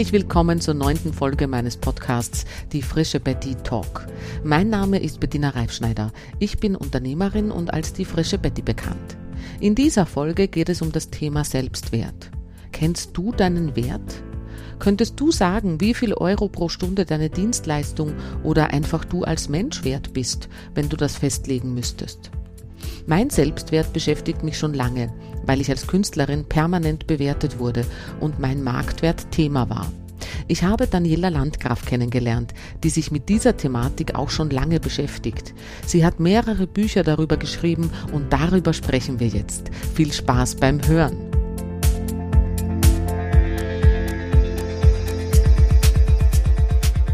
Herzlich willkommen zur neunten Folge meines Podcasts Die frische Betty Talk. Mein Name ist Bettina Reifschneider. Ich bin Unternehmerin und als die frische Betty bekannt. In dieser Folge geht es um das Thema Selbstwert. Kennst du deinen Wert? Könntest du sagen, wie viel Euro pro Stunde deine Dienstleistung oder einfach du als Mensch wert bist, wenn du das festlegen müsstest? Mein Selbstwert beschäftigt mich schon lange, weil ich als Künstlerin permanent bewertet wurde und mein Marktwert Thema war. Ich habe Daniela Landgraf kennengelernt, die sich mit dieser Thematik auch schon lange beschäftigt. Sie hat mehrere Bücher darüber geschrieben und darüber sprechen wir jetzt. Viel Spaß beim Hören.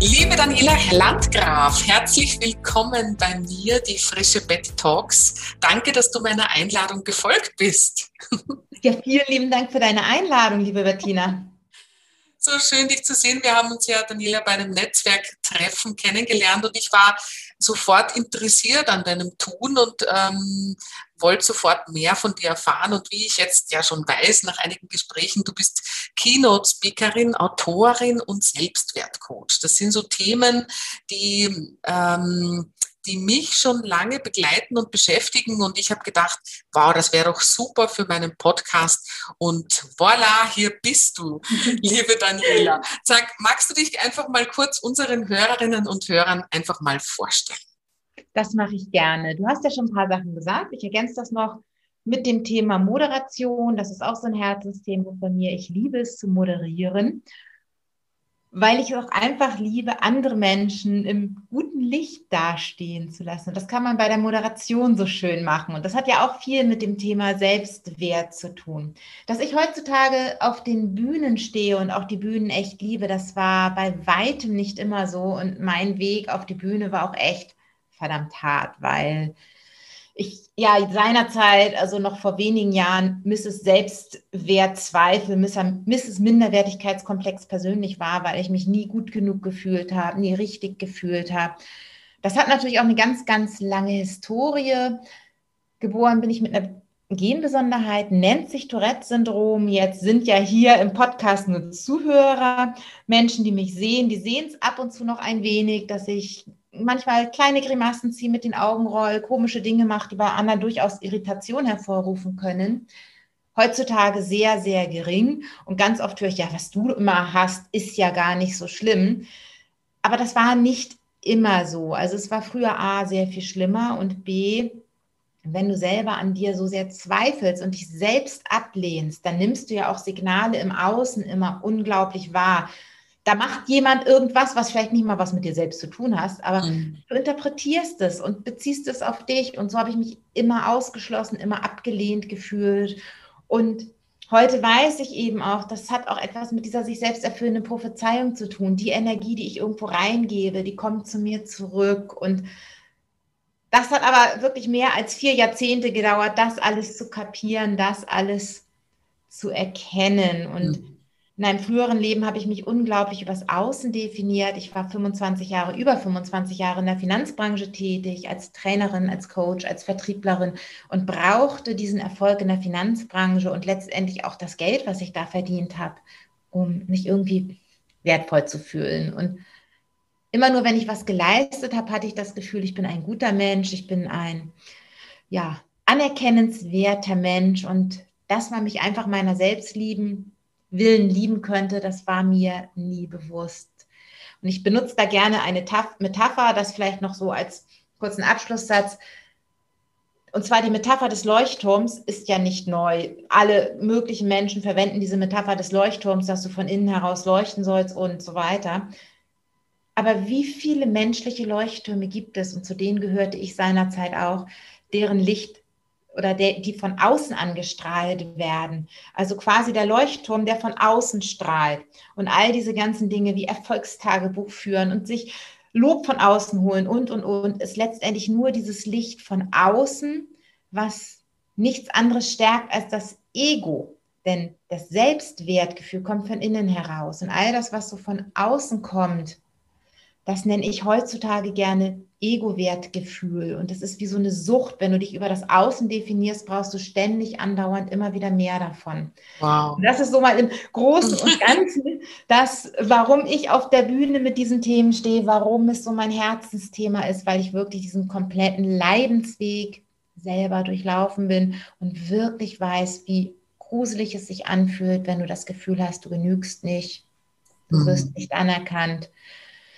Liebe Daniela Landgraf, herzlich willkommen bei mir, die frische Betty Talks. Danke, dass du meiner Einladung gefolgt bist. Ja, vielen lieben Dank für deine Einladung, liebe Bettina. So schön, dich zu sehen. Wir haben uns ja, Daniela, bei einem Netzwerktreffen kennengelernt und ich war sofort interessiert an deinem Tun und ähm, wollte sofort mehr von dir erfahren. Und wie ich jetzt ja schon weiß, nach einigen Gesprächen, du bist Keynote-Speakerin, Autorin und Selbstwertcoach. Das sind so Themen, die ähm, die mich schon lange begleiten und beschäftigen. Und ich habe gedacht, wow, das wäre doch super für meinen Podcast. Und voilà, hier bist du, liebe Daniela. Sag, magst du dich einfach mal kurz unseren Hörerinnen und Hörern einfach mal vorstellen? Das mache ich gerne. Du hast ja schon ein paar Sachen gesagt. Ich ergänze das noch mit dem Thema Moderation. Das ist auch so ein Herzensthema von mir. Ich liebe es zu moderieren weil ich auch einfach liebe, andere Menschen im guten Licht dastehen zu lassen. Das kann man bei der Moderation so schön machen. Und das hat ja auch viel mit dem Thema Selbstwert zu tun. Dass ich heutzutage auf den Bühnen stehe und auch die Bühnen echt liebe, das war bei weitem nicht immer so. Und mein Weg auf die Bühne war auch echt verdammt hart, weil ich ja seinerzeit, also noch vor wenigen Jahren, Mrs. Selbstwertzweifel, Mrs. Minderwertigkeitskomplex persönlich war, weil ich mich nie gut genug gefühlt habe, nie richtig gefühlt habe. Das hat natürlich auch eine ganz, ganz lange Historie. Geboren bin ich mit einer Genbesonderheit, nennt sich Tourette-Syndrom. Jetzt sind ja hier im Podcast nur Zuhörer, Menschen, die mich sehen, die sehen es ab und zu noch ein wenig, dass ich manchmal kleine Grimassen ziehe, mit den Augen roll, komische Dinge mache, die bei Anna durchaus Irritation hervorrufen können. Heutzutage sehr, sehr gering. Und ganz oft höre ich, ja, was du immer hast, ist ja gar nicht so schlimm. Aber das war nicht immer so. Also es war früher A sehr viel schlimmer und B, wenn du selber an dir so sehr zweifelst und dich selbst ablehnst, dann nimmst du ja auch Signale im Außen immer unglaublich wahr da macht jemand irgendwas, was vielleicht nicht mal was mit dir selbst zu tun hast, aber mhm. du interpretierst es und beziehst es auf dich. Und so habe ich mich immer ausgeschlossen, immer abgelehnt gefühlt. Und heute weiß ich eben auch, das hat auch etwas mit dieser sich selbst erfüllenden Prophezeiung zu tun. Die Energie, die ich irgendwo reingebe, die kommt zu mir zurück. Und das hat aber wirklich mehr als vier Jahrzehnte gedauert, das alles zu kapieren, das alles zu erkennen. Und mhm in einem früheren Leben habe ich mich unglaublich übers Außen definiert. Ich war 25 Jahre, über 25 Jahre in der Finanzbranche tätig, als Trainerin, als Coach, als Vertrieblerin und brauchte diesen Erfolg in der Finanzbranche und letztendlich auch das Geld, was ich da verdient habe, um mich irgendwie wertvoll zu fühlen. Und immer nur, wenn ich was geleistet habe, hatte ich das Gefühl, ich bin ein guter Mensch, ich bin ein, ja, anerkennenswerter Mensch und das war mich einfach meiner selbst lieben Willen lieben könnte, das war mir nie bewusst. Und ich benutze da gerne eine Metapher, das vielleicht noch so als kurzen Abschlusssatz. Und zwar die Metapher des Leuchtturms ist ja nicht neu. Alle möglichen Menschen verwenden diese Metapher des Leuchtturms, dass du von innen heraus leuchten sollst und so weiter. Aber wie viele menschliche Leuchttürme gibt es, und zu denen gehörte ich seinerzeit auch, deren Licht oder der, die von außen angestrahlt werden. Also quasi der Leuchtturm, der von außen strahlt. Und all diese ganzen Dinge wie Erfolgstagebuch führen und sich Lob von außen holen und, und, und, ist letztendlich nur dieses Licht von außen, was nichts anderes stärkt als das Ego. Denn das Selbstwertgefühl kommt von innen heraus. Und all das, was so von außen kommt, das nenne ich heutzutage gerne Ego-Wertgefühl. Und das ist wie so eine Sucht. Wenn du dich über das Außen definierst, brauchst du ständig andauernd immer wieder mehr davon. Wow. Und das ist so mal im Großen und Ganzen das, warum ich auf der Bühne mit diesen Themen stehe, warum es so mein Herzensthema ist, weil ich wirklich diesen kompletten Leidensweg selber durchlaufen bin und wirklich weiß, wie gruselig es sich anfühlt, wenn du das Gefühl hast, du genügst nicht, du mhm. wirst nicht anerkannt.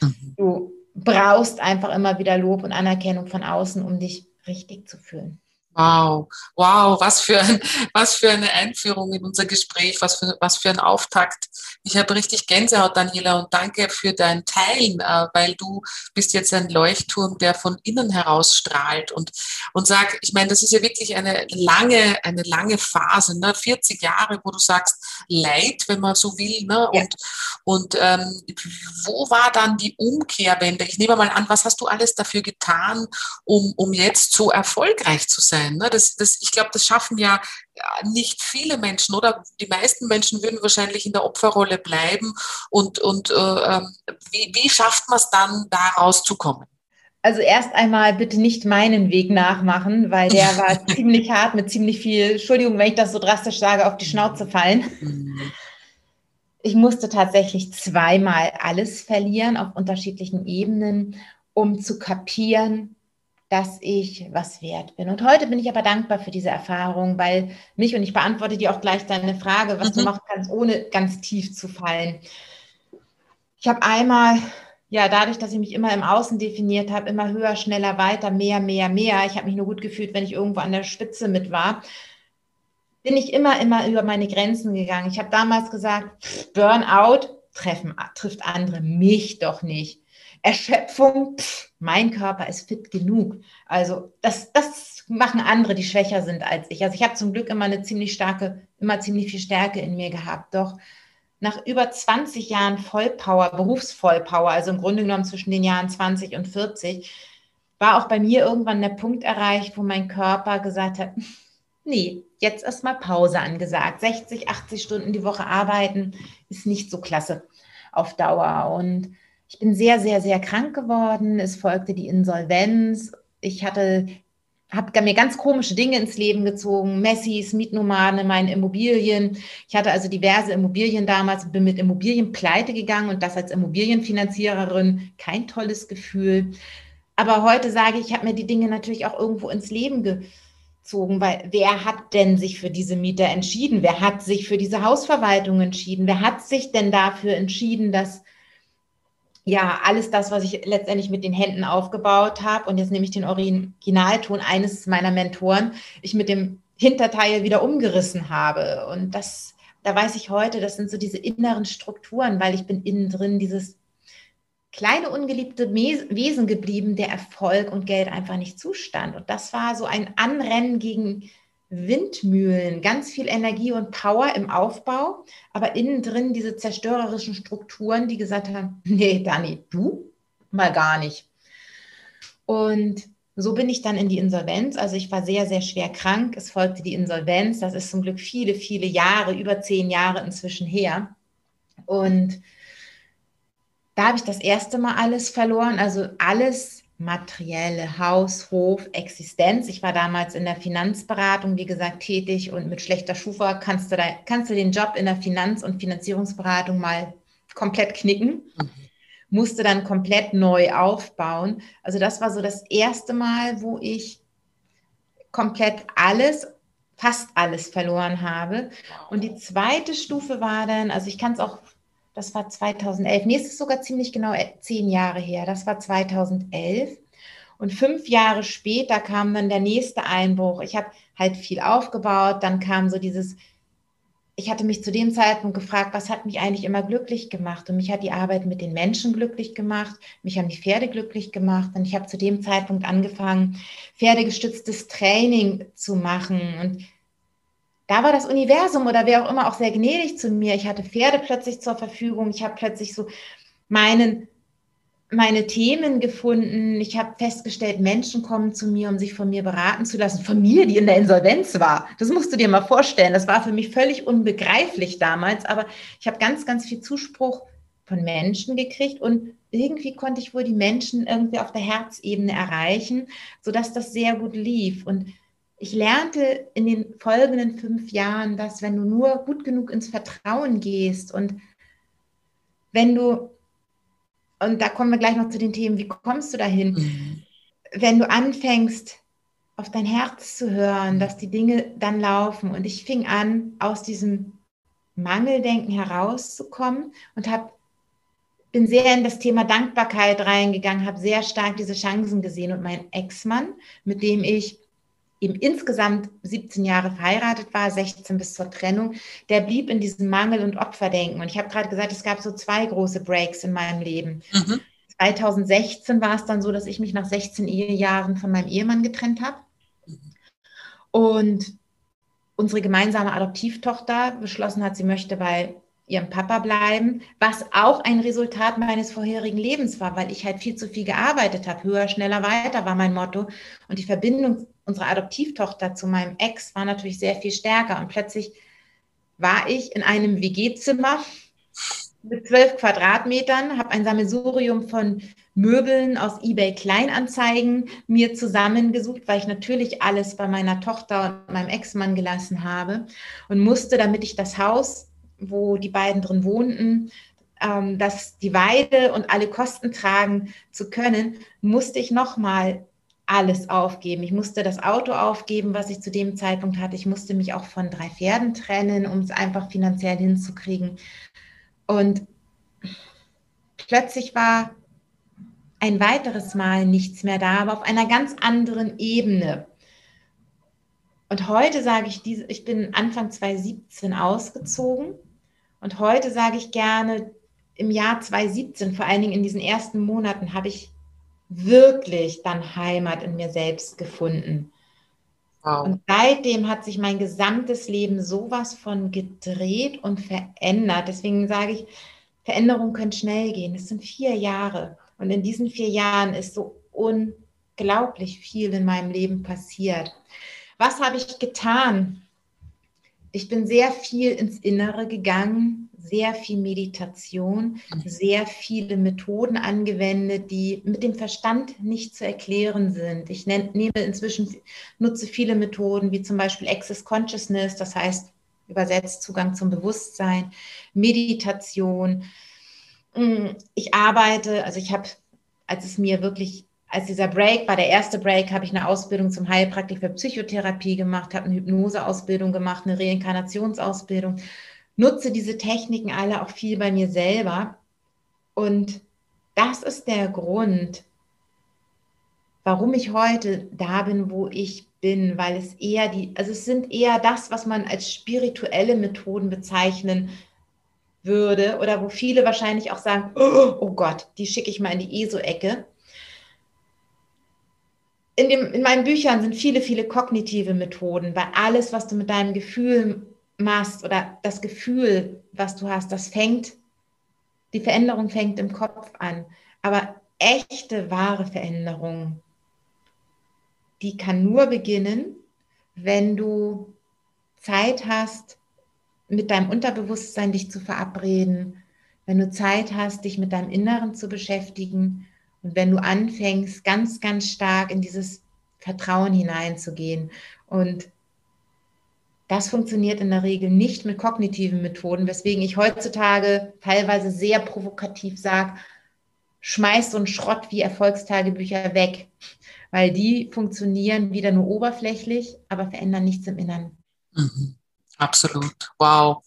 Mhm. Du brauchst einfach immer wieder Lob und Anerkennung von außen, um dich richtig zu fühlen. Wow, wow, was für, ein, was für eine Einführung in unser Gespräch, was für, was für ein Auftakt. Ich habe richtig Gänsehaut, Daniela, und danke für dein Teilen, äh, weil du bist jetzt ein Leuchtturm, der von innen heraus strahlt und, und sag, ich meine, das ist ja wirklich eine lange, eine lange Phase, ne? 40 Jahre, wo du sagst, Leid, wenn man so will, ne? Ja. Und, und ähm, wo war dann die Umkehrwende? Ich nehme mal an, was hast du alles dafür getan, um, um jetzt so erfolgreich zu sein? Sein. Ne? Das, das, ich glaube, das schaffen ja nicht viele Menschen oder die meisten Menschen würden wahrscheinlich in der Opferrolle bleiben. Und, und äh, ähm, wie, wie schafft man es dann, da rauszukommen? Also erst einmal bitte nicht meinen Weg nachmachen, weil der war ziemlich hart mit ziemlich viel, Entschuldigung, wenn ich das so drastisch sage, auf die Schnauze fallen. Mhm. Ich musste tatsächlich zweimal alles verlieren auf unterschiedlichen Ebenen, um zu kapieren, dass ich was wert bin. Und heute bin ich aber dankbar für diese Erfahrung, weil mich, und ich beantworte dir auch gleich deine Frage, was mhm. du machen kannst, ohne ganz tief zu fallen. Ich habe einmal, ja, dadurch, dass ich mich immer im Außen definiert habe, immer höher, schneller, weiter, mehr, mehr, mehr. Ich habe mich nur gut gefühlt, wenn ich irgendwo an der Spitze mit war. Bin ich immer, immer über meine Grenzen gegangen. Ich habe damals gesagt, Burnout treffen, trifft andere, mich doch nicht. Erschöpfung, pff, mein Körper ist fit genug. Also das, das machen andere, die schwächer sind als ich. Also ich habe zum Glück immer eine ziemlich starke, immer ziemlich viel Stärke in mir gehabt. Doch nach über 20 Jahren Vollpower, Berufsvollpower, also im Grunde genommen zwischen den Jahren 20 und 40, war auch bei mir irgendwann der Punkt erreicht, wo mein Körper gesagt hat, nee, jetzt erstmal Pause angesagt. 60, 80 Stunden die Woche arbeiten ist nicht so klasse auf Dauer. Und ich bin sehr, sehr, sehr krank geworden. Es folgte die Insolvenz. Ich hatte habe mir ganz komische Dinge ins Leben gezogen, Messis, Mietnomaden in meinen Immobilien. Ich hatte also diverse Immobilien damals, bin mit Immobilien pleite gegangen und das als Immobilienfinanziererin kein tolles Gefühl. Aber heute sage ich, ich habe mir die Dinge natürlich auch irgendwo ins Leben gezogen, weil wer hat denn sich für diese Mieter entschieden? Wer hat sich für diese Hausverwaltung entschieden? Wer hat sich denn dafür entschieden, dass ja, alles das, was ich letztendlich mit den Händen aufgebaut habe, und jetzt nehme ich den Originalton eines meiner Mentoren, ich mit dem Hinterteil wieder umgerissen habe. Und das, da weiß ich heute, das sind so diese inneren Strukturen, weil ich bin innen drin dieses kleine ungeliebte Wesen geblieben, der Erfolg und Geld einfach nicht zustand. Und das war so ein Anrennen gegen Windmühlen, ganz viel Energie und Power im Aufbau, aber innen drin diese zerstörerischen Strukturen, die gesagt haben, nee, Dani, du mal gar nicht. Und so bin ich dann in die Insolvenz. Also ich war sehr, sehr schwer krank. Es folgte die Insolvenz. Das ist zum Glück viele, viele Jahre, über zehn Jahre inzwischen her. Und da habe ich das erste Mal alles verloren. Also alles materielle Haus, Hof, Existenz. Ich war damals in der Finanzberatung, wie gesagt, tätig und mit schlechter Schufa kannst du, da, kannst du den Job in der Finanz- und Finanzierungsberatung mal komplett knicken. Mhm. Musste dann komplett neu aufbauen. Also das war so das erste Mal, wo ich komplett alles, fast alles verloren habe. Und die zweite Stufe war dann, also ich kann es auch das war 2011. Nee, es ist sogar ziemlich genau äh, zehn Jahre her. Das war 2011. Und fünf Jahre später kam dann der nächste Einbruch. Ich habe halt viel aufgebaut. Dann kam so dieses, ich hatte mich zu dem Zeitpunkt gefragt, was hat mich eigentlich immer glücklich gemacht? Und mich hat die Arbeit mit den Menschen glücklich gemacht. Mich haben die Pferde glücklich gemacht. Und ich habe zu dem Zeitpunkt angefangen, pferdegestütztes Training zu machen. Und da war das Universum oder wer auch immer auch sehr gnädig zu mir. Ich hatte Pferde plötzlich zur Verfügung. Ich habe plötzlich so meinen, meine Themen gefunden. Ich habe festgestellt, Menschen kommen zu mir, um sich von mir beraten zu lassen. Von mir, die in der Insolvenz war. Das musst du dir mal vorstellen. Das war für mich völlig unbegreiflich damals. Aber ich habe ganz, ganz viel Zuspruch von Menschen gekriegt und irgendwie konnte ich wohl die Menschen irgendwie auf der Herzebene erreichen, sodass das sehr gut lief. Und ich lernte in den folgenden fünf Jahren, dass wenn du nur gut genug ins Vertrauen gehst und wenn du, und da kommen wir gleich noch zu den Themen, wie kommst du dahin, mhm. wenn du anfängst, auf dein Herz zu hören, dass die Dinge dann laufen. Und ich fing an, aus diesem Mangeldenken herauszukommen und habe bin sehr in das Thema Dankbarkeit reingegangen, habe sehr stark diese Chancen gesehen und mein Ex-Mann, mit dem ich eben insgesamt 17 Jahre verheiratet war, 16 bis zur Trennung, der blieb in diesem Mangel- und Opferdenken. Und ich habe gerade gesagt, es gab so zwei große Breaks in meinem Leben. Mhm. 2016 war es dann so, dass ich mich nach 16 Ehejahren von meinem Ehemann getrennt habe. Und unsere gemeinsame Adoptivtochter beschlossen hat, sie möchte bei ihrem Papa bleiben, was auch ein Resultat meines vorherigen Lebens war, weil ich halt viel zu viel gearbeitet habe. Höher, schneller, weiter war mein Motto. Und die Verbindung unserer Adoptivtochter zu meinem Ex war natürlich sehr viel stärker. Und plötzlich war ich in einem WG-Zimmer mit zwölf Quadratmetern, habe ein Sammelsurium von Möbeln aus eBay Kleinanzeigen mir zusammengesucht, weil ich natürlich alles bei meiner Tochter und meinem Ex-Mann gelassen habe und musste, damit ich das Haus wo die beiden drin wohnten, ähm, dass die Weide und alle Kosten tragen zu können, musste ich nochmal alles aufgeben. Ich musste das Auto aufgeben, was ich zu dem Zeitpunkt hatte. Ich musste mich auch von drei Pferden trennen, um es einfach finanziell hinzukriegen. Und plötzlich war ein weiteres Mal nichts mehr da, aber auf einer ganz anderen Ebene. Und heute sage ich, ich bin Anfang 2017 ausgezogen und heute sage ich gerne, im Jahr 2017, vor allen Dingen in diesen ersten Monaten, habe ich wirklich dann Heimat in mir selbst gefunden. Wow. Und seitdem hat sich mein gesamtes Leben sowas von gedreht und verändert. Deswegen sage ich, Veränderungen können schnell gehen. Es sind vier Jahre. Und in diesen vier Jahren ist so unglaublich viel in meinem Leben passiert. Was habe ich getan? ich bin sehr viel ins Innere gegangen, sehr viel Meditation, sehr viele Methoden angewendet, die mit dem Verstand nicht zu erklären sind. Ich nehme inzwischen, nutze viele Methoden, wie zum Beispiel Access Consciousness, das heißt übersetzt Zugang zum Bewusstsein, Meditation. Mm, ich arbeite, also ich habe, als es mir wirklich als dieser Break war, der erste Break, habe ich eine Ausbildung zum Heilpraktiker für Psychotherapie gemacht, habe eine Hypnoseausbildung gemacht, eine Reinkarnationsausbildung, nutze diese Techniken alle auch viel bei mir selber. Und das ist der Grund, warum ich heute da bin, wo ich bin, weil es eher die, also es sind eher das, was man als spirituelle Methoden bezeichnen würde oder wo viele wahrscheinlich auch sagen, oh, oh Gott, die schicke ich mal in die ESO-Ecke in, dem, in meinen Büchern sind viele, viele kognitive Methoden, weil alles, was du mit deinem Gefühl machst oder das Gefühl, was du hast, das fängt, die Veränderung fängt im Kopf an. Aber echte, wahre Veränderung, die kann nur beginnen, wenn du Zeit hast, mit deinem Unterbewusstsein dich zu verabreden, wenn du Zeit hast, dich mit deinem Inneren zu beschäftigen und wenn du anfängst, ganz, ganz stark in dieses Vertrauen hineinzugehen und das funktioniert in der Regel nicht mit kognitiven Methoden, weswegen ich heutzutage teilweise sehr provokativ sage, schmeiß so einen Schrott wie Erfolgstagebücher weg, weil die funktionieren wieder nur oberflächlich, aber verändern nichts im Inneren. Mhm. Absolut, wow.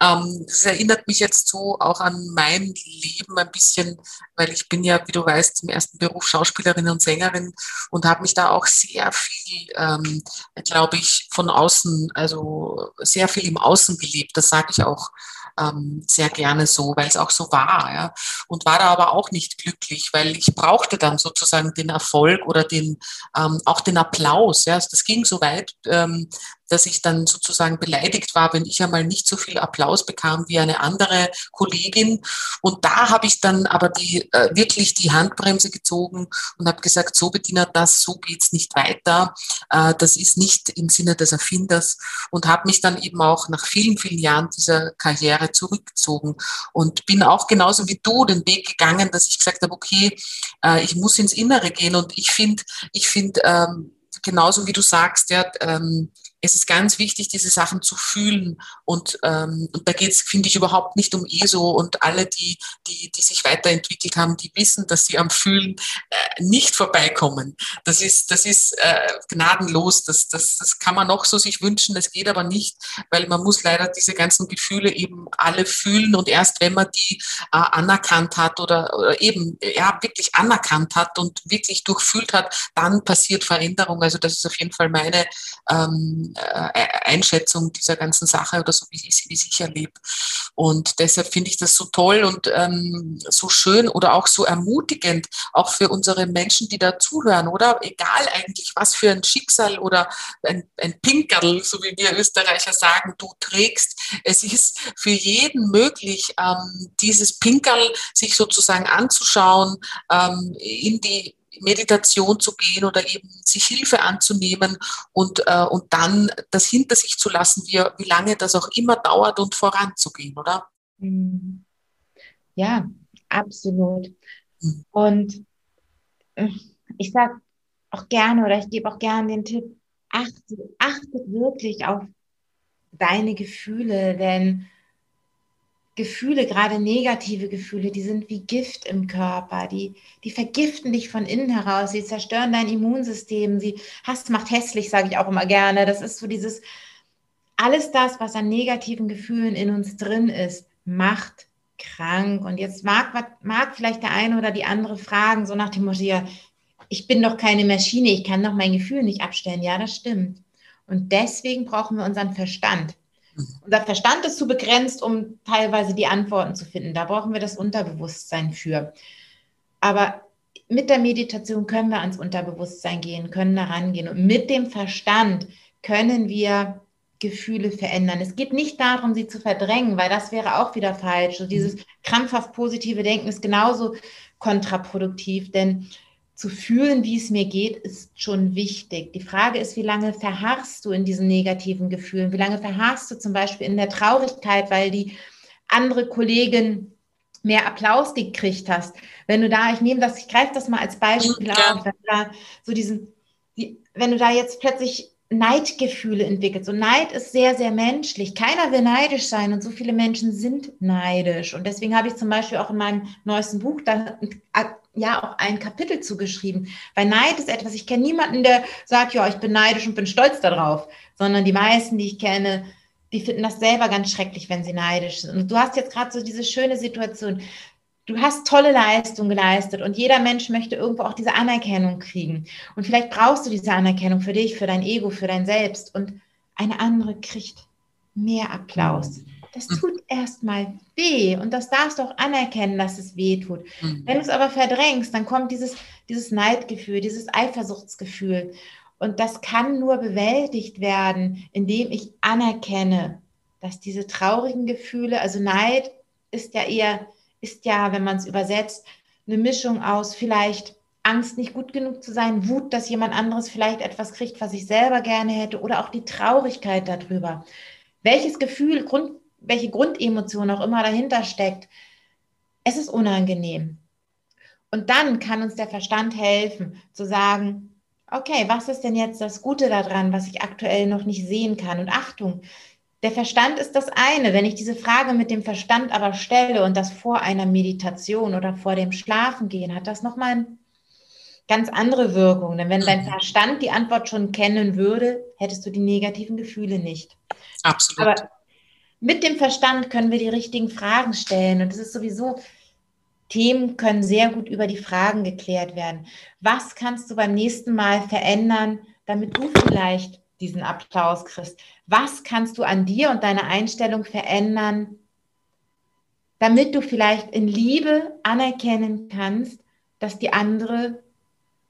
Ähm, das erinnert mich jetzt so auch an mein Leben ein bisschen, weil ich bin ja, wie du weißt, im ersten Beruf Schauspielerin und Sängerin und habe mich da auch sehr viel, ähm, glaube ich, von außen, also sehr viel im Außen gelebt. Das sage ich auch ähm, sehr gerne so, weil es auch so war. Ja. Und war da aber auch nicht glücklich, weil ich brauchte dann sozusagen den Erfolg oder den, ähm, auch den Applaus. Ja. Das ging so weit, ähm, dass ich dann sozusagen beleidigt war, wenn ich einmal nicht so viel Applaus bekam wie eine andere Kollegin. Und da habe ich dann aber die, äh, wirklich die Handbremse gezogen und habe gesagt, so Bediener, das, so geht's nicht weiter. Äh, das ist nicht im Sinne des Erfinders und habe mich dann eben auch nach vielen, vielen Jahren dieser Karriere zurückgezogen und bin auch genauso wie du den Weg gegangen, dass ich gesagt habe, okay, äh, ich muss ins Innere gehen und ich finde, ich finde, ähm, genauso wie du sagst, ja, ähm, es ist ganz wichtig, diese Sachen zu fühlen. Und, ähm, und da geht es, finde ich, überhaupt nicht um ESO und alle, die, die, die sich weiterentwickelt haben, die wissen, dass sie am Fühlen äh, nicht vorbeikommen. Das ist, das ist äh, gnadenlos. Das, das, das kann man noch so sich wünschen, das geht aber nicht, weil man muss leider diese ganzen Gefühle eben alle fühlen und erst wenn man die äh, anerkannt hat oder, oder eben ja wirklich anerkannt hat und wirklich durchfühlt hat, dann passiert Veränderung. Also das ist auf jeden Fall meine ähm, äh, Einschätzung dieser ganzen Sache oder so, wie ich, wie ich erlebe. Und deshalb finde ich das so toll und ähm, so schön oder auch so ermutigend, auch für unsere Menschen, die da zuhören, oder? Egal eigentlich, was für ein Schicksal oder ein, ein Pinkerl, so wie wir Österreicher sagen, du trägst. Es ist für jeden möglich, ähm, dieses Pinkerl sich sozusagen anzuschauen, ähm, in die Meditation zu gehen oder eben sich Hilfe anzunehmen und, äh, und dann das hinter sich zu lassen, wie, wie lange das auch immer dauert und voranzugehen, oder? Mhm. Ja, absolut. Mhm. Und äh, ich sage auch gerne oder ich gebe auch gerne den Tipp, achtet, achtet wirklich auf deine Gefühle, denn Gefühle, gerade negative Gefühle, die sind wie Gift im Körper, die, die vergiften dich von innen heraus, sie zerstören dein Immunsystem, sie Hass macht hässlich, sage ich auch immer gerne. Das ist so dieses, alles das, was an negativen Gefühlen in uns drin ist, macht krank. Und jetzt mag, mag vielleicht der eine oder die andere fragen, so nach dem Motto, ja, ich bin doch keine Maschine, ich kann doch mein Gefühl nicht abstellen. Ja, das stimmt. Und deswegen brauchen wir unseren Verstand. Unser Verstand ist zu begrenzt, um teilweise die Antworten zu finden. Da brauchen wir das Unterbewusstsein für. Aber mit der Meditation können wir ans Unterbewusstsein gehen, können da rangehen. Und mit dem Verstand können wir Gefühle verändern. Es geht nicht darum, sie zu verdrängen, weil das wäre auch wieder falsch. So dieses krampfhaft positive Denken ist genauso kontraproduktiv, denn zu fühlen, wie es mir geht, ist schon wichtig. Die Frage ist, wie lange verharrst du in diesen negativen Gefühlen? Wie lange verharrst du zum Beispiel in der Traurigkeit, weil die andere Kollegin mehr Applaus gekriegt hast? Wenn du da, ich nehme das, ich greife das mal als Beispiel ja. auf, wenn du da so diesen, wenn du da jetzt plötzlich Neidgefühle entwickelt. So Neid ist sehr, sehr menschlich. Keiner will neidisch sein und so viele Menschen sind neidisch. Und deswegen habe ich zum Beispiel auch in meinem neuesten Buch da ja auch ein Kapitel zugeschrieben. Weil Neid ist etwas, ich kenne niemanden, der sagt, ja, ich bin neidisch und bin stolz darauf, sondern die meisten, die ich kenne, die finden das selber ganz schrecklich, wenn sie neidisch sind. Und du hast jetzt gerade so diese schöne Situation. Du hast tolle Leistung geleistet und jeder Mensch möchte irgendwo auch diese Anerkennung kriegen. Und vielleicht brauchst du diese Anerkennung für dich, für dein Ego, für dein Selbst. Und eine andere kriegt mehr Applaus. Das hm. tut erstmal weh und das darfst du auch anerkennen, dass es weh tut. Mhm. Wenn du es aber verdrängst, dann kommt dieses, dieses Neidgefühl, dieses Eifersuchtsgefühl. Und das kann nur bewältigt werden, indem ich anerkenne, dass diese traurigen Gefühle, also Neid ist ja eher, ist ja, wenn man es übersetzt, eine Mischung aus vielleicht Angst, nicht gut genug zu sein, Wut, dass jemand anderes vielleicht etwas kriegt, was ich selber gerne hätte, oder auch die Traurigkeit darüber. Welches Gefühl, Grund, welche Grundemotion auch immer dahinter steckt, es ist unangenehm. Und dann kann uns der Verstand helfen, zu sagen, okay, was ist denn jetzt das Gute daran, was ich aktuell noch nicht sehen kann? Und Achtung, der Verstand ist das eine. Wenn ich diese Frage mit dem Verstand aber stelle und das vor einer Meditation oder vor dem Schlafengehen, hat das nochmal eine ganz andere Wirkung. Denn wenn dein mhm. Verstand die Antwort schon kennen würde, hättest du die negativen Gefühle nicht. Absolut. Aber mit dem Verstand können wir die richtigen Fragen stellen. Und es ist sowieso, Themen können sehr gut über die Fragen geklärt werden. Was kannst du beim nächsten Mal verändern, damit du vielleicht diesen Applaus kriegst? Was kannst du an dir und deiner Einstellung verändern, damit du vielleicht in Liebe anerkennen kannst, dass die andere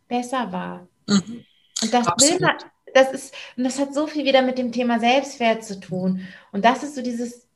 besser war? Mhm. Und das will man, das ist, und das hat so viel wieder mit dem Thema Selbstwert zu tun. Und das ist so dieses,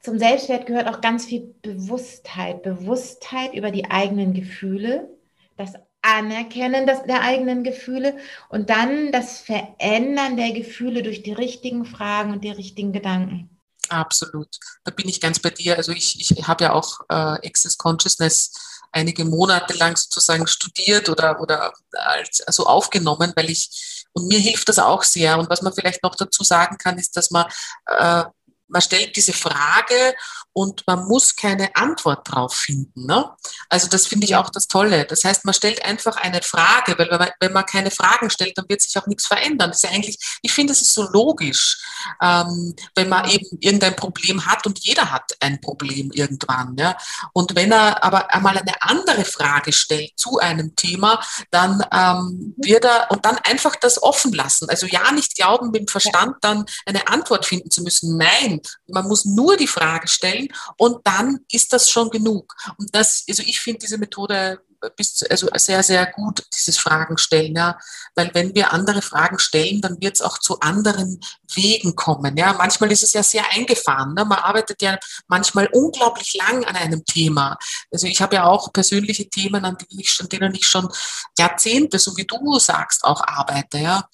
zum Selbstwert gehört auch ganz viel Bewusstheit, Bewusstheit über die eigenen Gefühle, das Anerkennen der eigenen Gefühle und dann das Verändern der Gefühle durch die richtigen Fragen und die richtigen Gedanken. Absolut. Da bin ich ganz bei dir. Also ich, ich habe ja auch äh, Access Consciousness einige Monate lang sozusagen studiert oder, oder als, also aufgenommen, weil ich, und mir hilft das auch sehr. Und was man vielleicht noch dazu sagen kann, ist, dass man äh, man stellt diese Frage und man muss keine Antwort drauf finden. Ne? Also das finde ich auch das Tolle. Das heißt, man stellt einfach eine Frage, weil wenn man, wenn man keine Fragen stellt, dann wird sich auch nichts verändern. Das ist ja eigentlich, ich finde, es ist so logisch, ähm, wenn man eben irgendein Problem hat und jeder hat ein Problem irgendwann. Ja? Und wenn er aber einmal eine andere Frage stellt zu einem Thema, dann ähm, wird er und dann einfach das offen lassen. Also ja, nicht glauben, mit dem Verstand dann eine Antwort finden zu müssen. Nein, man muss nur die Frage stellen und dann ist das schon genug. Und das, also ich finde diese Methode bis, also sehr, sehr gut, dieses Fragen stellen, ja. Weil wenn wir andere Fragen stellen, dann wird es auch zu anderen Wegen kommen. Ja, manchmal ist es ja sehr eingefahren. Ne? Man arbeitet ja manchmal unglaublich lang an einem Thema. Also ich habe ja auch persönliche Themen, an denen ich schon, denen ich schon Jahrzehnte, so wie du sagst, auch arbeite. Ja.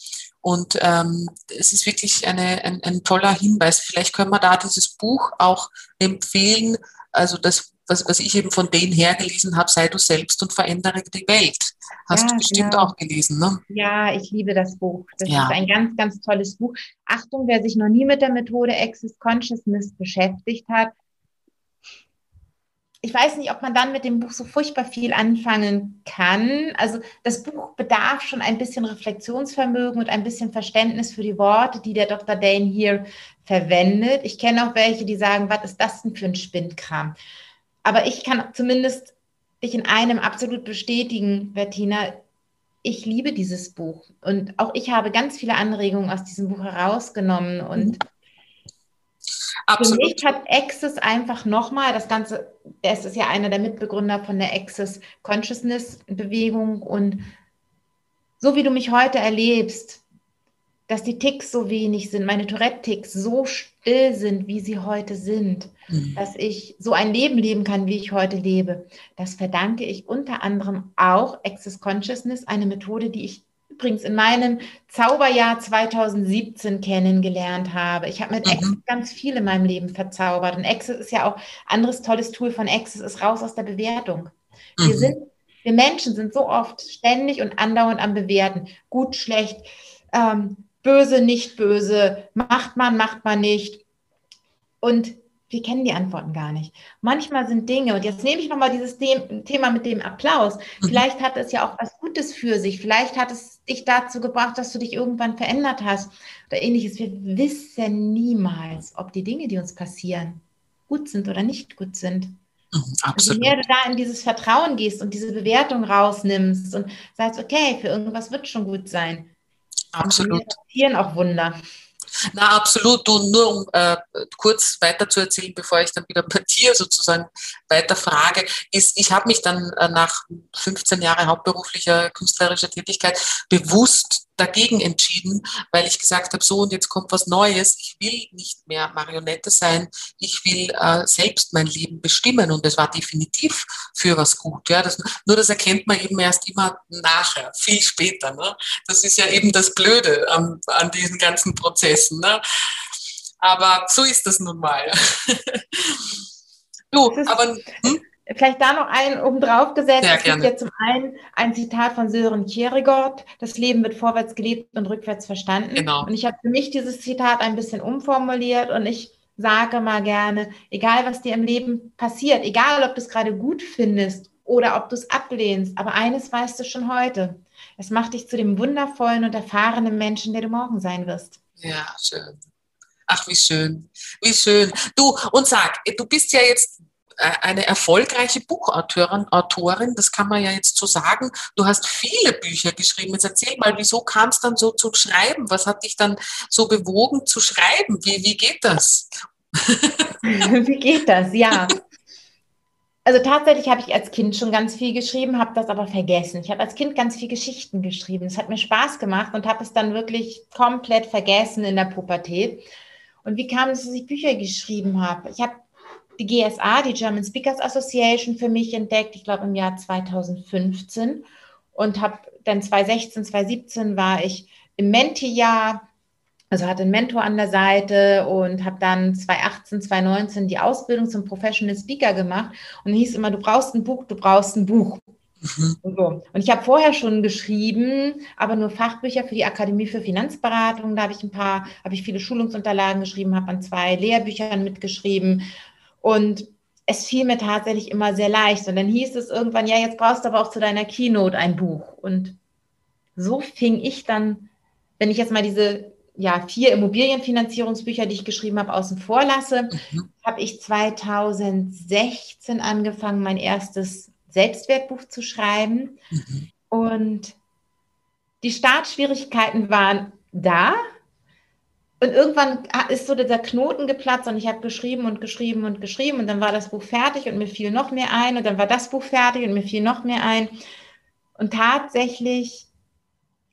Und ähm, es ist wirklich eine, ein, ein toller Hinweis. Vielleicht können wir da dieses Buch auch empfehlen. Also das, was, was ich eben von denen hergelesen habe, sei du selbst und verändere die Welt. Hast ja, du bestimmt genau. auch gelesen, ne? Ja, ich liebe das Buch. Das ja. ist ein ganz, ganz tolles Buch. Achtung, wer sich noch nie mit der Methode Access Consciousness beschäftigt hat, ich weiß nicht, ob man dann mit dem Buch so furchtbar viel anfangen kann. Also das Buch bedarf schon ein bisschen Reflexionsvermögen und ein bisschen Verständnis für die Worte, die der Dr. Dane hier verwendet. Ich kenne auch welche, die sagen, was ist das denn für ein Spindkram? Aber ich kann zumindest dich in einem absolut bestätigen, Bettina. Ich liebe dieses Buch und auch ich habe ganz viele Anregungen aus diesem Buch herausgenommen und mhm Absolut. Für mich hat Access einfach nochmal das Ganze, es ist ja einer der Mitbegründer von der Access Consciousness Bewegung und so wie du mich heute erlebst, dass die Ticks so wenig sind, meine Tourette-Ticks so still sind, wie sie heute sind, mhm. dass ich so ein Leben leben kann, wie ich heute lebe, das verdanke ich unter anderem auch Access Consciousness, eine Methode, die ich übrigens in meinem Zauberjahr 2017 kennengelernt habe. Ich habe mit mhm. Access ganz viel in meinem Leben verzaubert. Und Access ist ja auch anderes tolles Tool von Access, ist raus aus der Bewertung. Mhm. Wir sind, wir Menschen sind so oft ständig und andauernd am Bewerten. Gut, schlecht, ähm, böse, nicht böse, macht man, macht man nicht. Und wir kennen die Antworten gar nicht. Manchmal sind Dinge, und jetzt nehme ich nochmal dieses Thema mit dem Applaus. Mhm. Vielleicht hat es ja auch was Gutes für sich. Vielleicht hat es dich dazu gebracht, dass du dich irgendwann verändert hast oder ähnliches. Wir wissen niemals, ob die Dinge, die uns passieren, gut sind oder nicht gut sind. Mhm, absolut. Je mehr du da in dieses Vertrauen gehst und diese Bewertung rausnimmst und sagst, okay, für irgendwas wird schon gut sein. Absolut. Und passieren auch Wunder. Na, absolut. Und nur um äh, kurz weiter zu erzählen, bevor ich dann wieder bei dir sozusagen weiter frage, ist, ich habe mich dann äh, nach 15 Jahren hauptberuflicher künstlerischer Tätigkeit bewusst dagegen entschieden, weil ich gesagt habe, so und jetzt kommt was Neues. Ich will nicht mehr Marionette sein. Ich will äh, selbst mein Leben bestimmen und es war definitiv für was gut. Ja, das, nur das erkennt man eben erst immer nachher, viel später. Ne? Das ist ja eben das Blöde an, an diesen ganzen Prozessen. Ne? Aber so ist das nun mal. du, aber hm? Vielleicht da noch einen oben drauf gesetzt. Sehr es gibt ja zum einen ein Zitat von Sören Kierkegaard, das Leben wird vorwärts gelebt und rückwärts verstanden. Genau. Und ich habe für mich dieses Zitat ein bisschen umformuliert und ich sage mal gerne, egal was dir im Leben passiert, egal ob du es gerade gut findest oder ob du es ablehnst, aber eines weißt du schon heute. Es macht dich zu dem wundervollen und erfahrenen Menschen, der du morgen sein wirst. Ja, schön. Ach, wie schön. Wie schön. Du, und sag, du bist ja jetzt eine erfolgreiche Buchautorin, Autorin, das kann man ja jetzt so sagen. Du hast viele Bücher geschrieben. Jetzt erzähl mal, wieso kam es dann so zu schreiben? Was hat dich dann so bewogen zu schreiben? Wie, wie geht das? wie geht das? Ja. Also tatsächlich habe ich als Kind schon ganz viel geschrieben, habe das aber vergessen. Ich habe als Kind ganz viel Geschichten geschrieben. Es hat mir Spaß gemacht und habe es dann wirklich komplett vergessen in der Pubertät. Und wie kam es, dass ich Bücher geschrieben habe? Ich habe die GSA, die German Speakers Association, für mich entdeckt, ich glaube im Jahr 2015 und habe dann 2016, 2017 war ich im Menti-Jahr also hatte einen Mentor an der Seite und habe dann 2018, 2019 die Ausbildung zum Professional Speaker gemacht und hieß immer, du brauchst ein Buch, du brauchst ein Buch. Mhm. So. und ich habe vorher schon geschrieben, aber nur Fachbücher für die Akademie für Finanzberatung. Da habe ich ein paar, habe ich viele Schulungsunterlagen geschrieben, habe an zwei Lehrbüchern mitgeschrieben und es fiel mir tatsächlich immer sehr leicht. Und dann hieß es irgendwann, ja, jetzt brauchst du aber auch zu deiner Keynote ein Buch. Und so fing ich dann, wenn ich jetzt mal diese ja, vier Immobilienfinanzierungsbücher, die ich geschrieben habe, außen vor lasse, mhm. habe ich 2016 angefangen, mein erstes Selbstwertbuch zu schreiben. Mhm. Und die Startschwierigkeiten waren da. Und irgendwann ist so dieser Knoten geplatzt und ich habe geschrieben und geschrieben und geschrieben und dann war das Buch fertig und mir fiel noch mehr ein und dann war das Buch fertig und mir fiel noch mehr ein. Und tatsächlich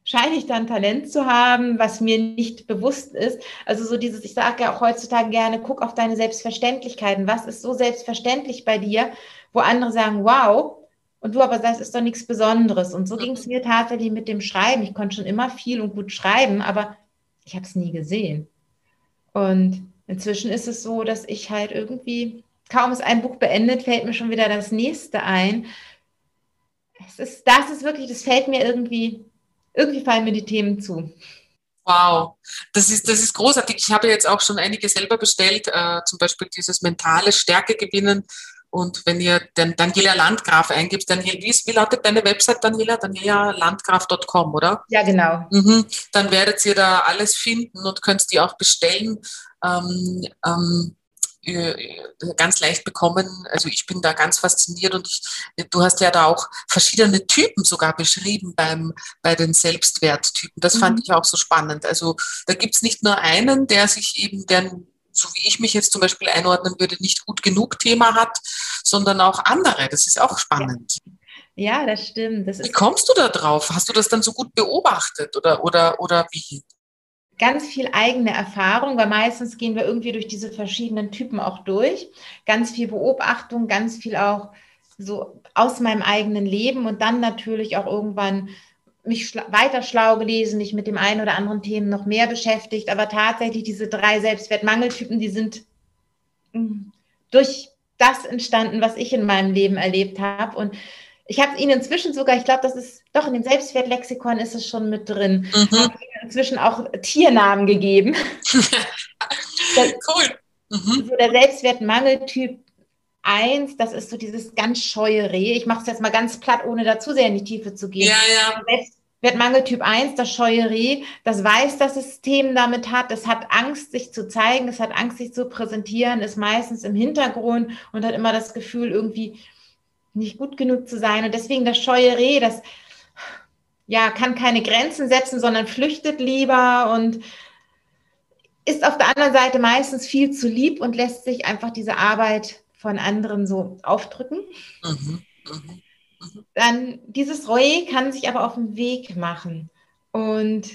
scheine ich dann Talent zu haben, was mir nicht bewusst ist. Also so dieses, ich sage ja auch heutzutage gerne, guck auf deine Selbstverständlichkeiten. Was ist so selbstverständlich bei dir, wo andere sagen, wow, und du aber sagst, ist doch nichts Besonderes. Und so ging es mir tatsächlich mit dem Schreiben. Ich konnte schon immer viel und gut schreiben, aber ich habe es nie gesehen. Und inzwischen ist es so, dass ich halt irgendwie, kaum ist ein Buch beendet, fällt mir schon wieder das nächste ein. Es ist, das ist wirklich, das fällt mir irgendwie irgendwie fallen mir die Themen zu. Wow, das ist, das ist großartig. Ich habe jetzt auch schon einige selber bestellt, äh, zum Beispiel dieses mentale Stärke gewinnen. Und wenn ihr den Daniela Landgraf eingibt, Daniel, wie, wie lautet deine Website, Daniela? danielalandgraf.com, oder? Ja, genau. Mhm. Dann werdet ihr da alles finden und könnt die auch bestellen. Ähm, ähm, äh, ganz leicht bekommen. Also ich bin da ganz fasziniert und ich, du hast ja da auch verschiedene Typen sogar beschrieben beim, bei den Selbstwerttypen. Das mhm. fand ich auch so spannend. Also da gibt es nicht nur einen, der sich eben, der so wie ich mich jetzt zum Beispiel einordnen würde, nicht gut genug Thema hat, sondern auch andere. Das ist auch spannend. Ja, das stimmt. Das wie kommst du da drauf? Hast du das dann so gut beobachtet oder, oder, oder wie? ganz viel eigene Erfahrung, weil meistens gehen wir irgendwie durch diese verschiedenen Typen auch durch. Ganz viel Beobachtung, ganz viel auch so aus meinem eigenen Leben und dann natürlich auch irgendwann mich schla weiter schlau gelesen, mich mit dem einen oder anderen Themen noch mehr beschäftigt. Aber tatsächlich diese drei Selbstwertmangeltypen, die sind mm, durch das entstanden, was ich in meinem Leben erlebt habe. Und ich habe ihnen inzwischen sogar, ich glaube, das ist doch in dem Selbstwertlexikon ist es schon mit drin. Mhm. inzwischen auch Tiernamen gegeben. cool. Mhm. So der Selbstwertmangeltyp 1, das ist so dieses ganz scheue Reh. Ich mache es jetzt mal ganz platt, ohne dazu sehr in die Tiefe zu gehen. Ja, ja. Selbstwertmangeltyp 1, das scheue Reh, das weiß das System damit hat, es hat Angst, sich zu zeigen, es hat Angst, sich zu präsentieren, ist meistens im Hintergrund und hat immer das Gefühl, irgendwie nicht gut genug zu sein. Und deswegen das scheue Reh, das ja, kann keine Grenzen setzen, sondern flüchtet lieber und ist auf der anderen Seite meistens viel zu lieb und lässt sich einfach diese Arbeit von anderen so aufdrücken. Mhm, mhm, mhm. Dann dieses Reh kann sich aber auf den Weg machen. Und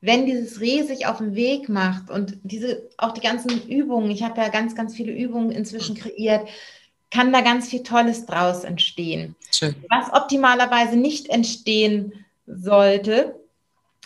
wenn dieses Reh sich auf den Weg macht und diese auch die ganzen Übungen, ich habe ja ganz, ganz viele Übungen inzwischen mhm. kreiert, kann da ganz viel Tolles draus entstehen. Schön. Was optimalerweise nicht entstehen sollte,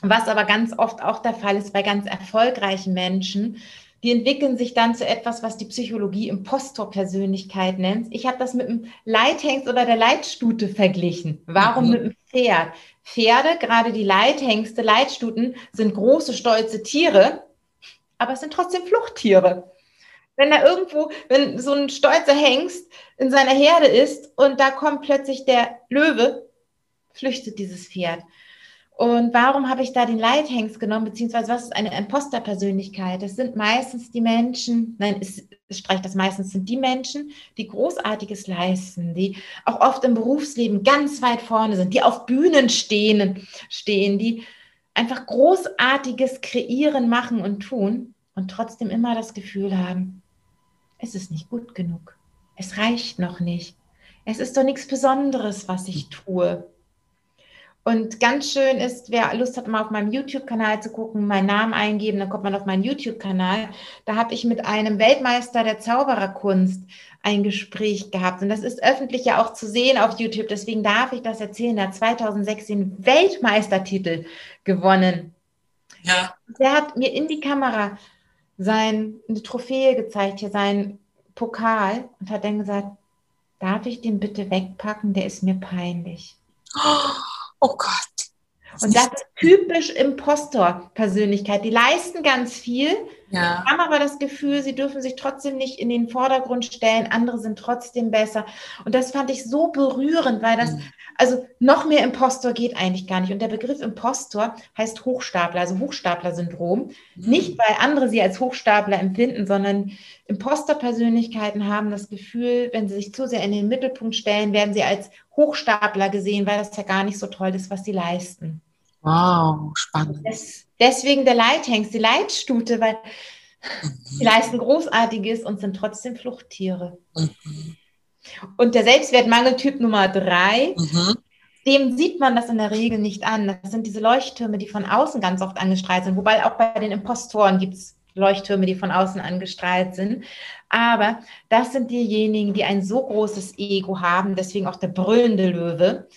was aber ganz oft auch der Fall ist bei ganz erfolgreichen Menschen, die entwickeln sich dann zu etwas, was die Psychologie Impostor-Persönlichkeit nennt. Ich habe das mit dem Leithengst oder der Leitstute verglichen. Warum mhm. mit dem Pferd? Pferde, gerade die Leithengste, Leitstuten, sind große, stolze Tiere, aber es sind trotzdem Fluchttiere wenn da irgendwo, wenn so ein stolzer Hengst in seiner Herde ist und da kommt plötzlich der Löwe, flüchtet dieses Pferd. Und warum habe ich da den Leithengst genommen, beziehungsweise was ist eine Imposterpersönlichkeit? Das sind meistens die Menschen, nein, es, streicht das meistens, sind die Menschen, die Großartiges leisten, die auch oft im Berufsleben ganz weit vorne sind, die auf Bühnen stehen, stehen, die einfach Großartiges kreieren, machen und tun und trotzdem immer das Gefühl haben, es ist nicht gut genug. Es reicht noch nicht. Es ist doch nichts Besonderes, was ich tue. Und ganz schön ist, wer Lust hat, mal auf meinem YouTube-Kanal zu gucken, meinen Namen eingeben, dann kommt man auf meinen YouTube-Kanal. Da habe ich mit einem Weltmeister der Zaubererkunst ein Gespräch gehabt. Und das ist öffentlich ja auch zu sehen auf YouTube. Deswegen darf ich das erzählen. Er hat 2006 den Weltmeistertitel gewonnen. Ja. Der hat mir in die Kamera seine Trophäe gezeigt, hier seinen Pokal und hat dann gesagt, darf ich den bitte wegpacken? Der ist mir peinlich. Oh Gott. Und das ist typisch Impostor-Persönlichkeit. Die leisten ganz viel, ja. haben aber das Gefühl, sie dürfen sich trotzdem nicht in den Vordergrund stellen. Andere sind trotzdem besser. Und das fand ich so berührend, weil das, mhm. also noch mehr Impostor geht eigentlich gar nicht. Und der Begriff Impostor heißt Hochstapler, also Hochstapler-Syndrom. Mhm. Nicht, weil andere sie als Hochstapler empfinden, sondern Impostor-Persönlichkeiten haben das Gefühl, wenn sie sich zu sehr in den Mittelpunkt stellen, werden sie als Hochstapler gesehen, weil das ja gar nicht so toll ist, was sie leisten. Wow, spannend. Das, deswegen der Leithengst, die Leitstute, weil mhm. sie leisten Großartiges und sind trotzdem Fluchttiere. Mhm. Und der Selbstwertmangeltyp Nummer drei, mhm. dem sieht man das in der Regel nicht an. Das sind diese Leuchttürme, die von außen ganz oft angestrahlt sind. Wobei auch bei den Impostoren gibt es Leuchttürme, die von außen angestrahlt sind. Aber das sind diejenigen, die ein so großes Ego haben, deswegen auch der brüllende Löwe.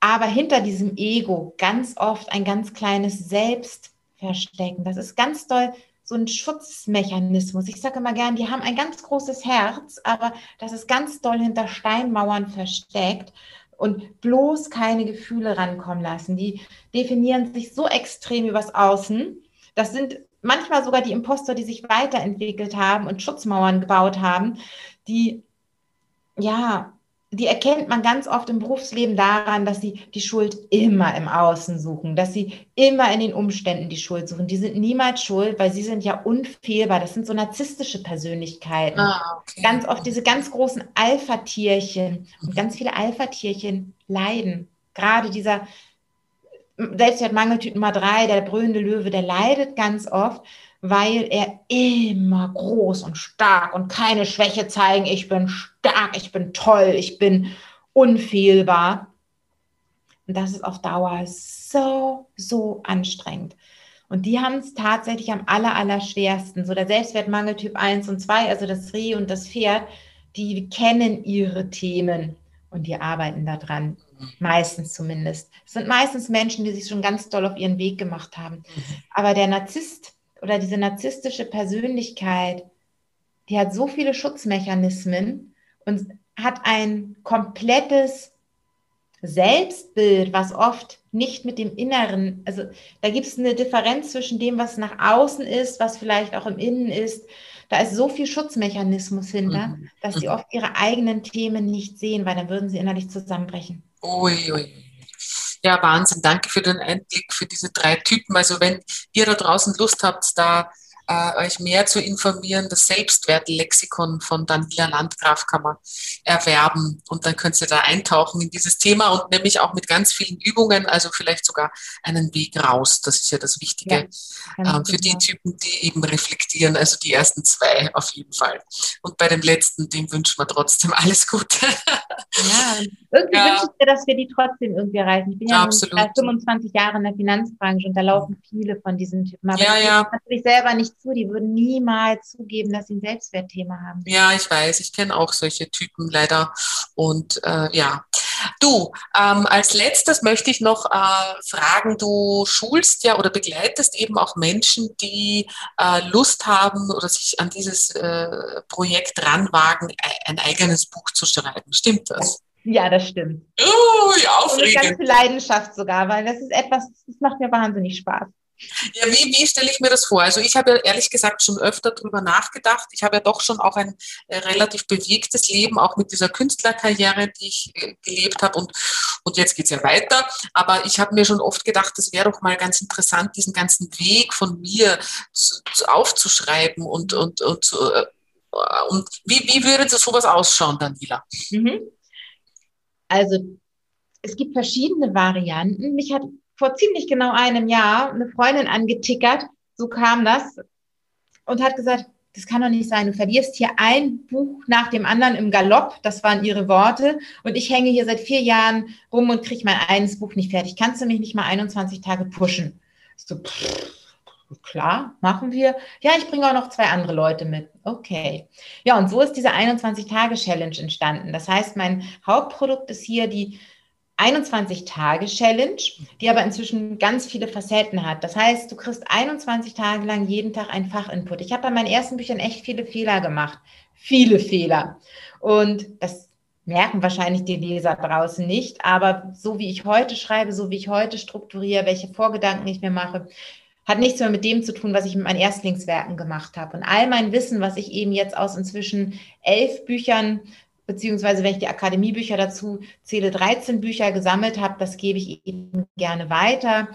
Aber hinter diesem Ego ganz oft ein ganz kleines Selbst verstecken. Das ist ganz doll so ein Schutzmechanismus. Ich sage immer gern, die haben ein ganz großes Herz, aber das ist ganz doll hinter Steinmauern versteckt und bloß keine Gefühle rankommen lassen. Die definieren sich so extrem übers Außen. Das sind manchmal sogar die Imposter, die sich weiterentwickelt haben und Schutzmauern gebaut haben, die, ja, die erkennt man ganz oft im Berufsleben daran, dass sie die Schuld immer im Außen suchen, dass sie immer in den Umständen die Schuld suchen. Die sind niemals schuld, weil sie sind ja unfehlbar. Das sind so narzisstische Persönlichkeiten. Ah, okay. Ganz oft diese ganz großen Alpha-Tierchen und ganz viele Alpha-Tierchen leiden. Gerade dieser Selbstwertmangeltyp Nummer drei, der brüllende Löwe, der leidet ganz oft, weil er immer groß und stark und keine Schwäche zeigen. Ich bin stark, ich bin toll, ich bin unfehlbar. Und das ist auf Dauer so, so anstrengend. Und die haben es tatsächlich am aller, aller schwersten. So der Selbstwertmangeltyp 1 und 2, also das Reh und das Pferd, die kennen ihre Themen und die arbeiten daran. Meistens zumindest. Es sind meistens Menschen, die sich schon ganz doll auf ihren Weg gemacht haben. Mhm. Aber der Narzisst oder diese narzisstische Persönlichkeit, die hat so viele Schutzmechanismen und hat ein komplettes Selbstbild, was oft nicht mit dem Inneren, also da gibt es eine Differenz zwischen dem, was nach außen ist, was vielleicht auch im Innen ist. Da ist so viel Schutzmechanismus hinter, mhm. dass sie mhm. oft ihre eigenen Themen nicht sehen, weil dann würden sie innerlich zusammenbrechen. Ui, ui. Ja, Wahnsinn. Danke für den Einblick für diese drei Typen. Also wenn ihr da draußen Lust habt, da äh, euch mehr zu informieren, das Selbstwertlexikon von Daniela Landgraf kann man erwerben und dann könnt ihr da eintauchen in dieses Thema und nämlich auch mit ganz vielen Übungen, also vielleicht sogar einen Weg raus. Das ist ja das Wichtige ja, äh, für die Typen, die eben reflektieren, also die ersten zwei auf jeden Fall. Und bei dem letzten, dem wünschen wir trotzdem alles Gute. Ja, irgendwie ja. wünsche ich mir, dass wir die trotzdem irgendwie erreichen. Ich bin ja Absolut. seit 25 Jahre in der Finanzbranche und da laufen viele von diesen Typen. Aber ja, ja. natürlich selber nicht zu, die würden niemals zugeben, dass sie ein Selbstwertthema haben. Ja, ich weiß, ich kenne auch solche Typen leider. Und äh, ja, Du, ähm, als letztes möchte ich noch äh, fragen, du schulst ja oder begleitest eben auch Menschen, die äh, Lust haben oder sich an dieses äh, Projekt ranwagen, ein eigenes Buch zu schreiben. Stimmt das? Ja, das stimmt. Oh, ja, aufregend. Und mit ganz viel Leidenschaft sogar, weil das ist etwas, das macht mir wahnsinnig Spaß. Ja, wie, wie stelle ich mir das vor? Also ich habe ja ehrlich gesagt schon öfter darüber nachgedacht. Ich habe ja doch schon auch ein äh, relativ bewegtes Leben, auch mit dieser Künstlerkarriere, die ich äh, gelebt habe. Und, und jetzt geht's ja weiter. Aber ich habe mir schon oft gedacht, es wäre doch mal ganz interessant, diesen ganzen Weg von mir zu, zu aufzuschreiben und, und, und, äh, und wie, wie würde das sowas ausschauen, Daniela? Mhm. Also es gibt verschiedene Varianten. Mich hat vor ziemlich genau einem Jahr eine Freundin angetickert, so kam das, und hat gesagt, das kann doch nicht sein, du verlierst hier ein Buch nach dem anderen im Galopp, das waren ihre Worte, und ich hänge hier seit vier Jahren rum und kriege mein eines Buch nicht fertig. Kannst du mich nicht mal 21 Tage pushen? So, pff, klar, machen wir. Ja, ich bringe auch noch zwei andere Leute mit. Okay. Ja, und so ist diese 21-Tage-Challenge entstanden. Das heißt, mein Hauptprodukt ist hier die 21-Tage-Challenge, die aber inzwischen ganz viele Facetten hat. Das heißt, du kriegst 21 Tage lang jeden Tag ein Fachinput. Ich habe bei meinen ersten Büchern echt viele Fehler gemacht. Viele Fehler. Und das merken wahrscheinlich die Leser draußen nicht. Aber so wie ich heute schreibe, so wie ich heute strukturiere, welche Vorgedanken ich mir mache, hat nichts mehr mit dem zu tun, was ich mit meinen Erstlingswerken gemacht habe. Und all mein Wissen, was ich eben jetzt aus inzwischen elf Büchern beziehungsweise wenn ich die Akademiebücher dazu zähle, 13 Bücher gesammelt habe, das gebe ich eben gerne weiter.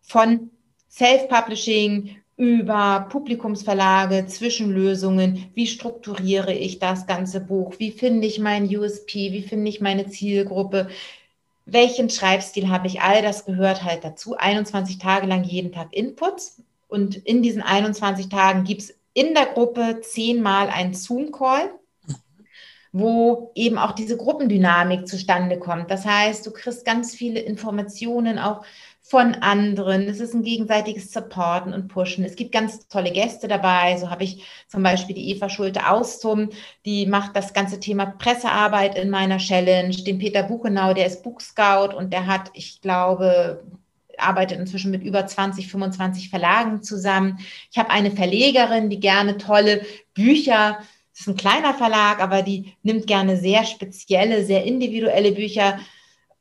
Von Self-Publishing über Publikumsverlage, Zwischenlösungen, wie strukturiere ich das ganze Buch, wie finde ich mein USP, wie finde ich meine Zielgruppe, welchen Schreibstil habe ich, all das gehört halt dazu. 21 Tage lang jeden Tag Inputs. Und in diesen 21 Tagen gibt es in der Gruppe zehnmal einen Zoom-Call wo eben auch diese Gruppendynamik zustande kommt. Das heißt, du kriegst ganz viele Informationen auch von anderen. Es ist ein gegenseitiges Supporten und Pushen. Es gibt ganz tolle Gäste dabei. So habe ich zum Beispiel die Eva Schulte-Austum, die macht das ganze Thema Pressearbeit in meiner Challenge. Den Peter Buchenau, der ist Buchscout und der hat, ich glaube, arbeitet inzwischen mit über 20, 25 Verlagen zusammen. Ich habe eine Verlegerin, die gerne tolle Bücher ist ein kleiner Verlag, aber die nimmt gerne sehr spezielle, sehr individuelle Bücher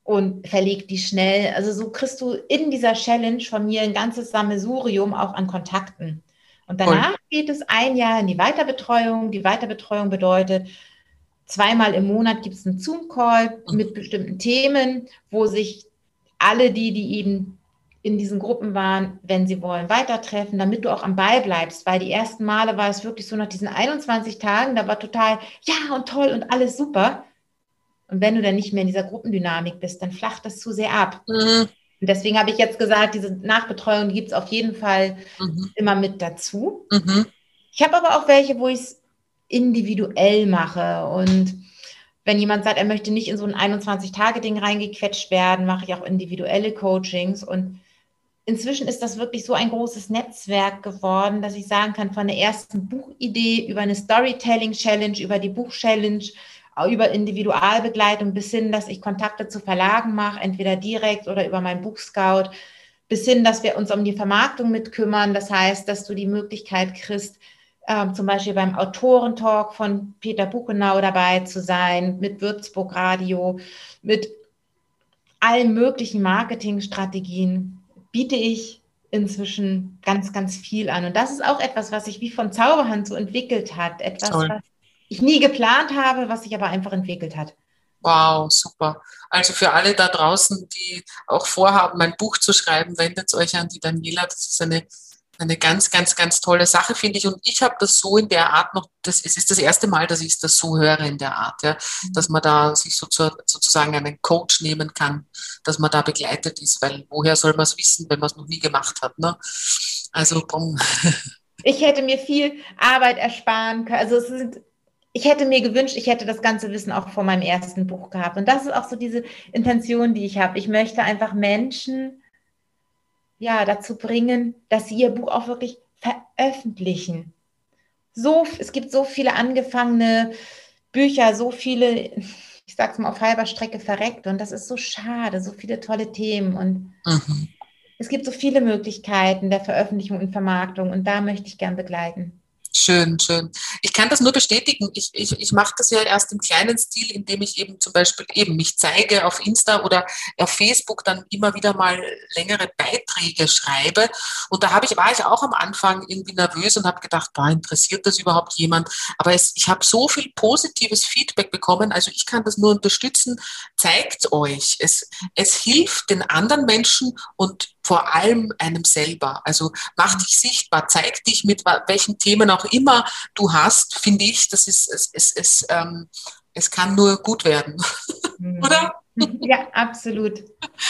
und verlegt die schnell. Also so kriegst du in dieser Challenge von mir ein ganzes Sammelsurium auch an Kontakten. Und danach cool. geht es ein Jahr in die Weiterbetreuung. Die Weiterbetreuung bedeutet, zweimal im Monat gibt es einen Zoom-Call mit bestimmten Themen, wo sich alle die, die eben in diesen Gruppen waren, wenn sie wollen, weitertreffen, damit du auch am Ball bleibst, weil die ersten Male war es wirklich so nach diesen 21 Tagen, da war total, ja und toll und alles super. Und wenn du dann nicht mehr in dieser Gruppendynamik bist, dann flacht das zu sehr ab. Mhm. Und deswegen habe ich jetzt gesagt, diese Nachbetreuung die gibt es auf jeden Fall mhm. immer mit dazu. Mhm. Ich habe aber auch welche, wo ich es individuell mache und wenn jemand sagt, er möchte nicht in so ein 21-Tage-Ding reingequetscht werden, mache ich auch individuelle Coachings und inzwischen ist das wirklich so ein großes Netzwerk geworden, dass ich sagen kann, von der ersten Buchidee über eine Storytelling-Challenge, über die Buch-Challenge, über Individualbegleitung bis hin, dass ich Kontakte zu Verlagen mache, entweder direkt oder über meinen Buchscout, bis hin, dass wir uns um die Vermarktung mitkümmern. Das heißt, dass du die Möglichkeit kriegst, äh, zum Beispiel beim Autorentalk von Peter Buchenau dabei zu sein, mit Würzburg Radio, mit allen möglichen Marketingstrategien biete ich inzwischen ganz, ganz viel an. Und das ist auch etwas, was sich wie von Zauberhand so entwickelt hat. Etwas, Toll. was ich nie geplant habe, was sich aber einfach entwickelt hat. Wow, super. Also für alle da draußen, die auch vorhaben, ein Buch zu schreiben, wendet euch an die Daniela. Das ist eine eine ganz, ganz, ganz tolle Sache, finde ich. Und ich habe das so in der Art noch, das, es ist das erste Mal, dass ich das so höre in der Art, ja, mhm. dass man da sich so zu, sozusagen einen Coach nehmen kann, dass man da begleitet ist, weil woher soll man es wissen, wenn man es noch nie gemacht hat. Ne? Also, bumm. Ich hätte mir viel Arbeit ersparen können. Also es sind ich hätte mir gewünscht, ich hätte das ganze Wissen auch vor meinem ersten Buch gehabt. Und das ist auch so diese Intention, die ich habe. Ich möchte einfach Menschen ja, dazu bringen, dass sie ihr Buch auch wirklich veröffentlichen. So, es gibt so viele angefangene Bücher, so viele, ich sag's mal, auf halber Strecke verreckt und das ist so schade, so viele tolle Themen und mhm. es gibt so viele Möglichkeiten der Veröffentlichung und Vermarktung und da möchte ich gern begleiten. Schön, schön. Ich kann das nur bestätigen. Ich, ich, ich mache das ja erst im kleinen Stil, indem ich eben zum Beispiel eben mich zeige auf Insta oder auf Facebook dann immer wieder mal längere Beiträge schreibe. Und da habe ich, war ich auch am Anfang irgendwie nervös und habe gedacht, boah, interessiert das überhaupt jemand? Aber es, ich habe so viel positives Feedback bekommen. Also ich kann das nur unterstützen. Zeigt euch. Es, es hilft den anderen Menschen und vor allem einem selber. Also mach dich sichtbar, zeig dich mit welchen Themen auch immer du hast, finde ich, das ist, es, es, es, ähm, es kann nur gut werden. Mhm. Oder? Ja, absolut.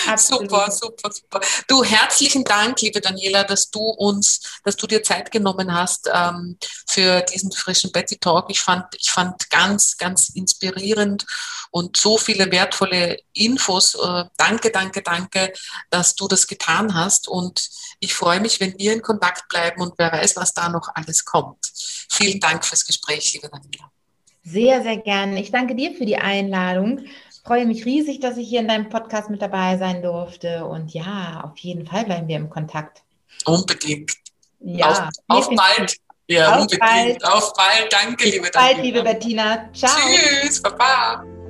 absolut. Super, super, super. Du, herzlichen Dank, liebe Daniela, dass du uns, dass du dir Zeit genommen hast ähm, für diesen frischen Betty Talk. Ich fand, ich fand ganz, ganz inspirierend und so viele wertvolle Infos. Äh, danke, danke, danke, dass du das getan hast. Und ich freue mich, wenn wir in Kontakt bleiben und wer weiß, was da noch alles kommt. Vielen Dank fürs Gespräch, liebe Daniela. Sehr, sehr gerne. Ich danke dir für die Einladung freue mich riesig, dass ich hier in deinem Podcast mit dabei sein durfte. Und ja, auf jeden Fall bleiben wir im Kontakt. Unbedingt. Ja, auf, auf bald. Ja, auf unbedingt. Bald. Auf bald. Danke, liebe Auf bald, liebe Bettina. Ciao. Tschüss, Baba.